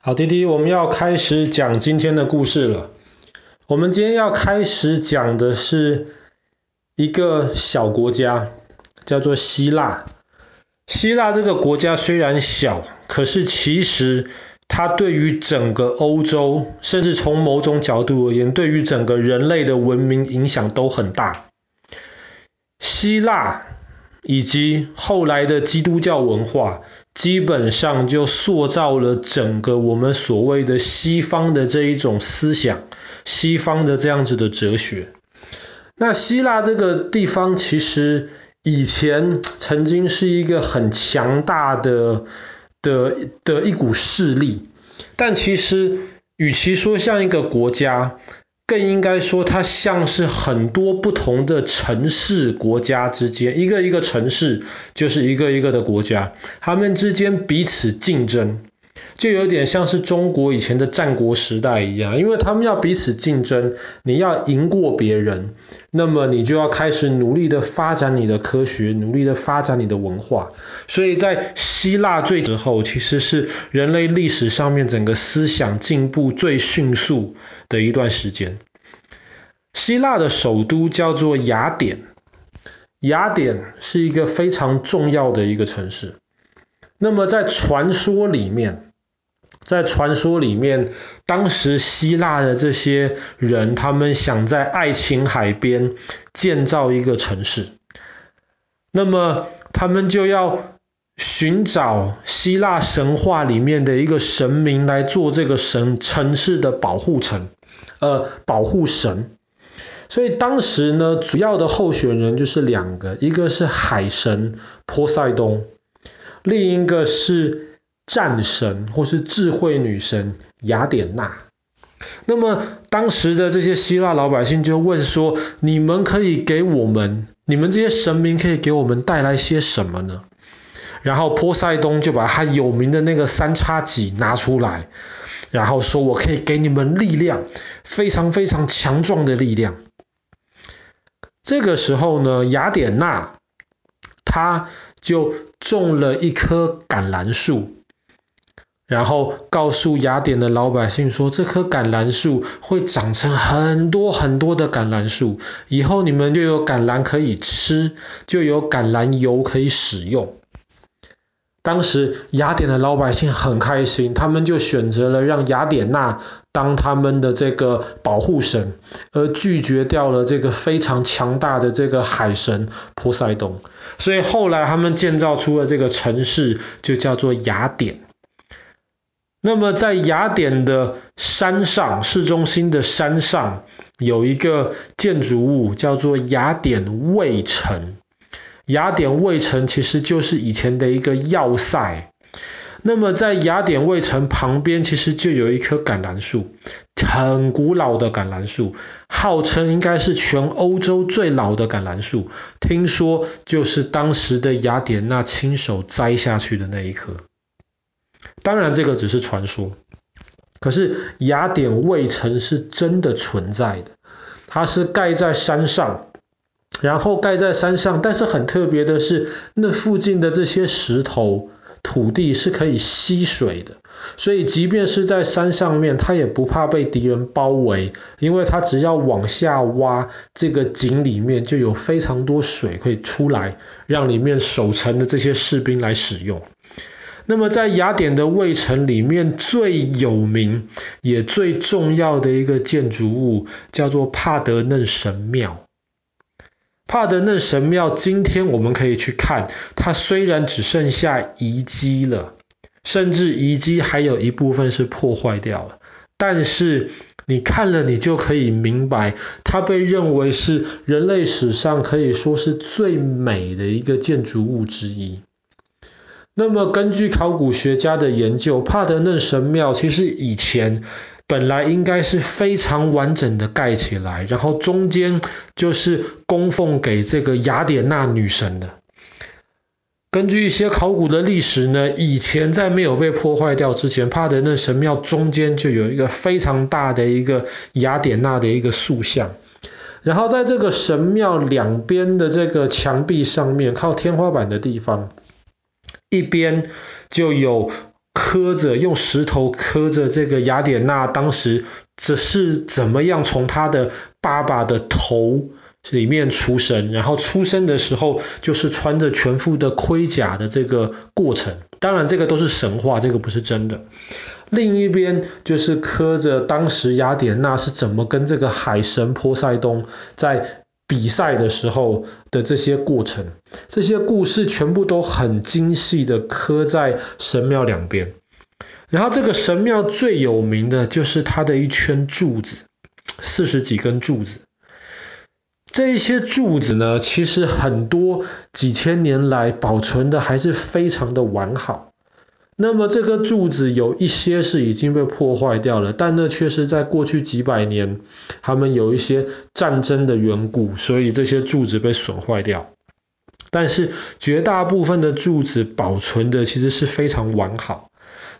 好，滴滴，我们要开始讲今天的故事了。我们今天要开始讲的是一个小国家，叫做希腊。希腊这个国家虽然小，可是其实它对于整个欧洲，甚至从某种角度而言，对于整个人类的文明影响都很大。希腊以及后来的基督教文化。基本上就塑造了整个我们所谓的西方的这一种思想，西方的这样子的哲学。那希腊这个地方其实以前曾经是一个很强大的的的一股势力，但其实与其说像一个国家，更应该说，它像是很多不同的城市国家之间，一个一个城市就是一个一个的国家，他们之间彼此竞争，就有点像是中国以前的战国时代一样，因为他们要彼此竞争，你要赢过别人，那么你就要开始努力的发展你的科学，努力的发展你的文化。所以在希腊最之后，其实是人类历史上面整个思想进步最迅速的一段时间。希腊的首都叫做雅典，雅典是一个非常重要的一个城市。那么在传说里面，在传说里面，当时希腊的这些人，他们想在爱琴海边建造一个城市，那么他们就要。寻找希腊神话里面的一个神明来做这个神城市的保护城，呃，保护神。所以当时呢，主要的候选人就是两个，一个是海神波塞冬，另一个是战神或是智慧女神雅典娜。那么当时的这些希腊老百姓就问说：你们可以给我们，你们这些神明可以给我们带来些什么呢？然后波塞冬就把他有名的那个三叉戟拿出来，然后说：“我可以给你们力量，非常非常强壮的力量。”这个时候呢，雅典娜她就种了一棵橄榄树，然后告诉雅典的老百姓说：“这棵橄榄树会长成很多很多的橄榄树，以后你们就有橄榄可以吃，就有橄榄油可以使用。”当时雅典的老百姓很开心，他们就选择了让雅典娜当他们的这个保护神，而拒绝掉了这个非常强大的这个海神波塞冬。所以后来他们建造出了这个城市，就叫做雅典。那么在雅典的山上，市中心的山上，有一个建筑物叫做雅典卫城。雅典卫城其实就是以前的一个要塞，那么在雅典卫城旁边，其实就有一棵橄榄树，很古老的橄榄树，号称应该是全欧洲最老的橄榄树，听说就是当时的雅典娜亲手栽下去的那一棵。当然这个只是传说，可是雅典卫城是真的存在的，它是盖在山上。然后盖在山上，但是很特别的是，那附近的这些石头、土地是可以吸水的，所以即便是在山上面，它也不怕被敌人包围，因为它只要往下挖，这个井里面就有非常多水可以出来，让里面守城的这些士兵来使用。那么在雅典的卫城里面最有名也最重要的一个建筑物，叫做帕德嫩神庙。帕德嫩神庙，今天我们可以去看，它虽然只剩下遗迹了，甚至遗迹还有一部分是破坏掉了，但是你看了，你就可以明白，它被认为是人类史上可以说是最美的一个建筑物之一。那么根据考古学家的研究，帕德嫩神庙其实以前。本来应该是非常完整的盖起来，然后中间就是供奉给这个雅典娜女神的。根据一些考古的历史呢，以前在没有被破坏掉之前，帕德嫩神庙中间就有一个非常大的一个雅典娜的一个塑像，然后在这个神庙两边的这个墙壁上面，靠天花板的地方，一边就有。磕着用石头磕着这个雅典娜当时这是怎么样从她的爸爸的头里面出生，然后出生的时候就是穿着全副的盔甲的这个过程。当然，这个都是神话，这个不是真的。另一边就是磕着当时雅典娜是怎么跟这个海神波塞冬在比赛的时候的这些过程，这些故事全部都很精细的刻在神庙两边。然后这个神庙最有名的就是它的一圈柱子，四十几根柱子。这一些柱子呢，其实很多几千年来保存的还是非常的完好。那么这个柱子有一些是已经被破坏掉了，但那却是在过去几百年，他们有一些战争的缘故，所以这些柱子被损坏掉。但是绝大部分的柱子保存的其实是非常完好。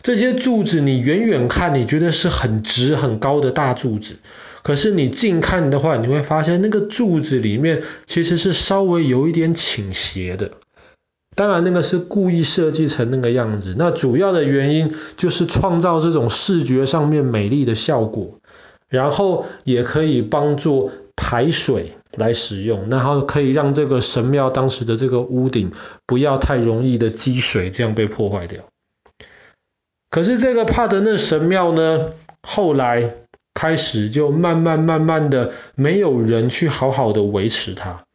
这些柱子你远远看，你觉得是很直很高的大柱子。可是你近看的话，你会发现那个柱子里面其实是稍微有一点倾斜的。当然，那个是故意设计成那个样子。那主要的原因就是创造这种视觉上面美丽的效果，然后也可以帮助排水来使用，然后可以让这个神庙当时的这个屋顶不要太容易的积水，这样被破坏掉。可是这个帕德嫩神庙呢，后来。开始就慢慢慢慢的没有人去好好的维持它。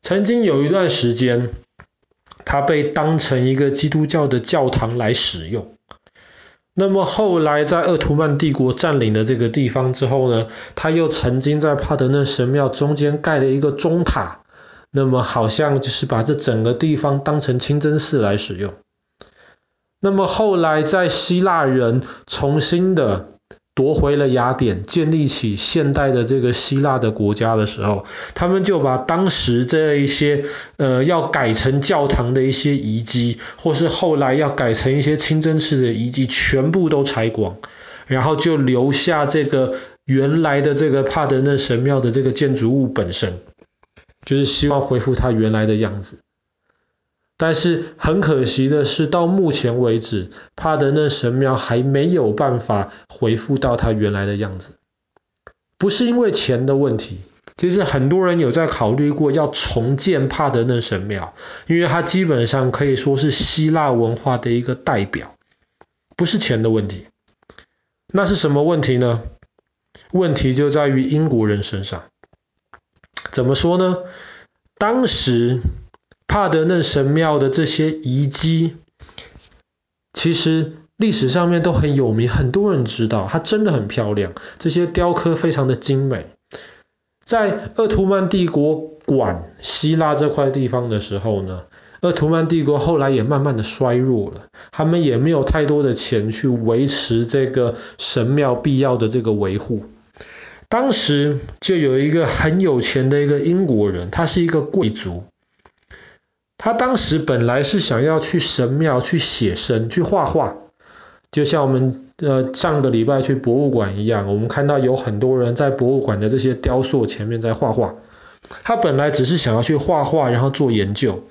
曾经有一段时间，它被当成一个基督教的教堂来使用。那么后来在鄂图曼帝国占领了这个地方之后呢，他又曾经在帕德嫩神庙中间盖了一个钟塔，那么好像就是把这整个地方当成清真寺来使用。那么后来在希腊人重新的。夺回了雅典，建立起现代的这个希腊的国家的时候，他们就把当时这一些呃要改成教堂的一些遗迹，或是后来要改成一些清真寺的遗迹，全部都拆光，然后就留下这个原来的这个帕德嫩神庙的这个建筑物本身，就是希望恢复它原来的样子。但是很可惜的是，到目前为止，帕德嫩神庙还没有办法恢复到它原来的样子。不是因为钱的问题，其实很多人有在考虑过要重建帕德嫩神庙，因为它基本上可以说是希腊文化的一个代表。不是钱的问题，那是什么问题呢？问题就在于英国人身上。怎么说呢？当时。帕德嫩神庙的这些遗迹，其实历史上面都很有名，很多人知道，它真的很漂亮，这些雕刻非常的精美。在鄂图曼帝国管希腊这块地方的时候呢，鄂图曼帝国后来也慢慢的衰弱了，他们也没有太多的钱去维持这个神庙必要的这个维护。当时就有一个很有钱的一个英国人，他是一个贵族。他当时本来是想要去神庙去写生、去画画，就像我们呃上个礼拜去博物馆一样，我们看到有很多人在博物馆的这些雕塑前面在画画。他本来只是想要去画画，然后做研究。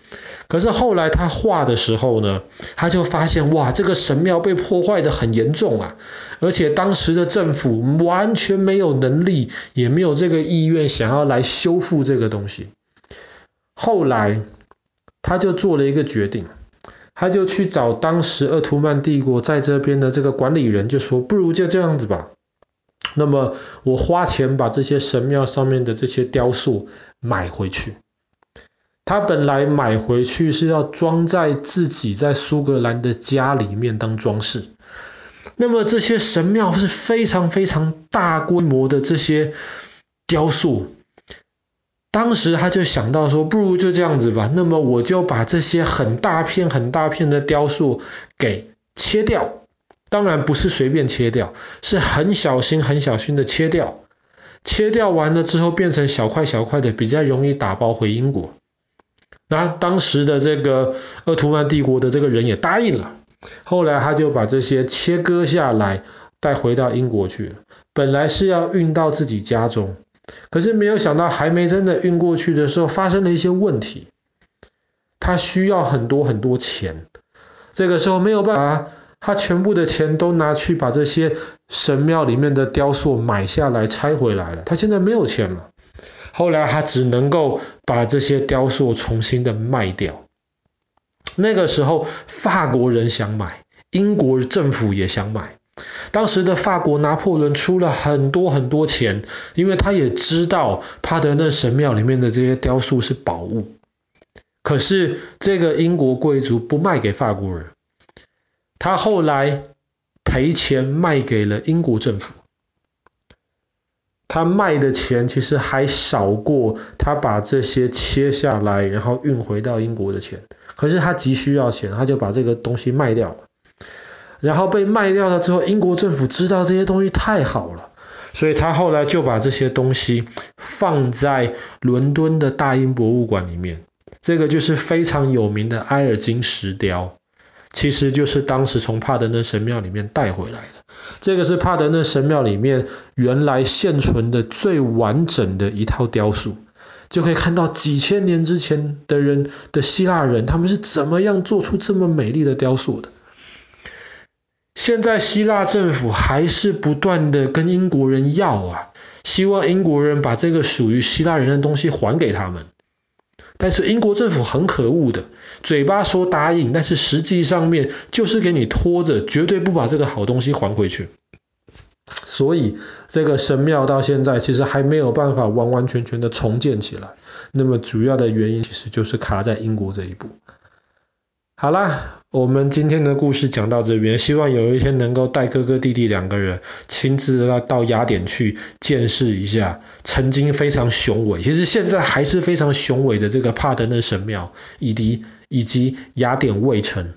可是后来他画的时候呢，他就发现哇，这个神庙被破坏得很严重啊，而且当时的政府完全没有能力，也没有这个意愿想要来修复这个东西。后来。他就做了一个决定，他就去找当时鄂图曼帝国在这边的这个管理人，就说不如就这样子吧。那么我花钱把这些神庙上面的这些雕塑买回去。他本来买回去是要装在自己在苏格兰的家里面当装饰。那么这些神庙是非常非常大规模的这些雕塑。当时他就想到说，不如就这样子吧。那么我就把这些很大片、很大片的雕塑给切掉，当然不是随便切掉，是很小心、很小心的切掉。切掉完了之后，变成小块小块的，比较容易打包回英国。那当时的这个鄂图曼帝国的这个人也答应了。后来他就把这些切割下来带回到英国去了。本来是要运到自己家中。可是没有想到，还没真的运过去的时候，发生了一些问题。他需要很多很多钱，这个时候没有办法他全部的钱都拿去把这些神庙里面的雕塑买下来拆回来了，他现在没有钱了。后来他只能够把这些雕塑重新的卖掉。那个时候，法国人想买，英国政府也想买。当时的法国拿破仑出了很多很多钱，因为他也知道帕德嫩神庙里面的这些雕塑是宝物。可是这个英国贵族不卖给法国人，他后来赔钱卖给了英国政府。他卖的钱其实还少过他把这些切下来然后运回到英国的钱。可是他急需要钱，他就把这个东西卖掉了。然后被卖掉了之后，英国政府知道这些东西太好了，所以他后来就把这些东西放在伦敦的大英博物馆里面。这个就是非常有名的埃尔金石雕，其实就是当时从帕德嫩神庙里面带回来的。这个是帕德嫩神庙里面原来现存的最完整的一套雕塑。就可以看到几千年之前的人的希腊人，他们是怎么样做出这么美丽的雕塑的。现在希腊政府还是不断的跟英国人要啊，希望英国人把这个属于希腊人的东西还给他们。但是英国政府很可恶的，嘴巴说答应，但是实际上面就是给你拖着，绝对不把这个好东西还回去。所以这个神庙到现在其实还没有办法完完全全的重建起来。那么主要的原因其实就是卡在英国这一步。好啦，我们今天的故事讲到这边，希望有一天能够带哥哥弟弟两个人亲自到到雅典去见识一下曾经非常雄伟，其实现在还是非常雄伟的这个帕德嫩神庙，以及以及雅典卫城。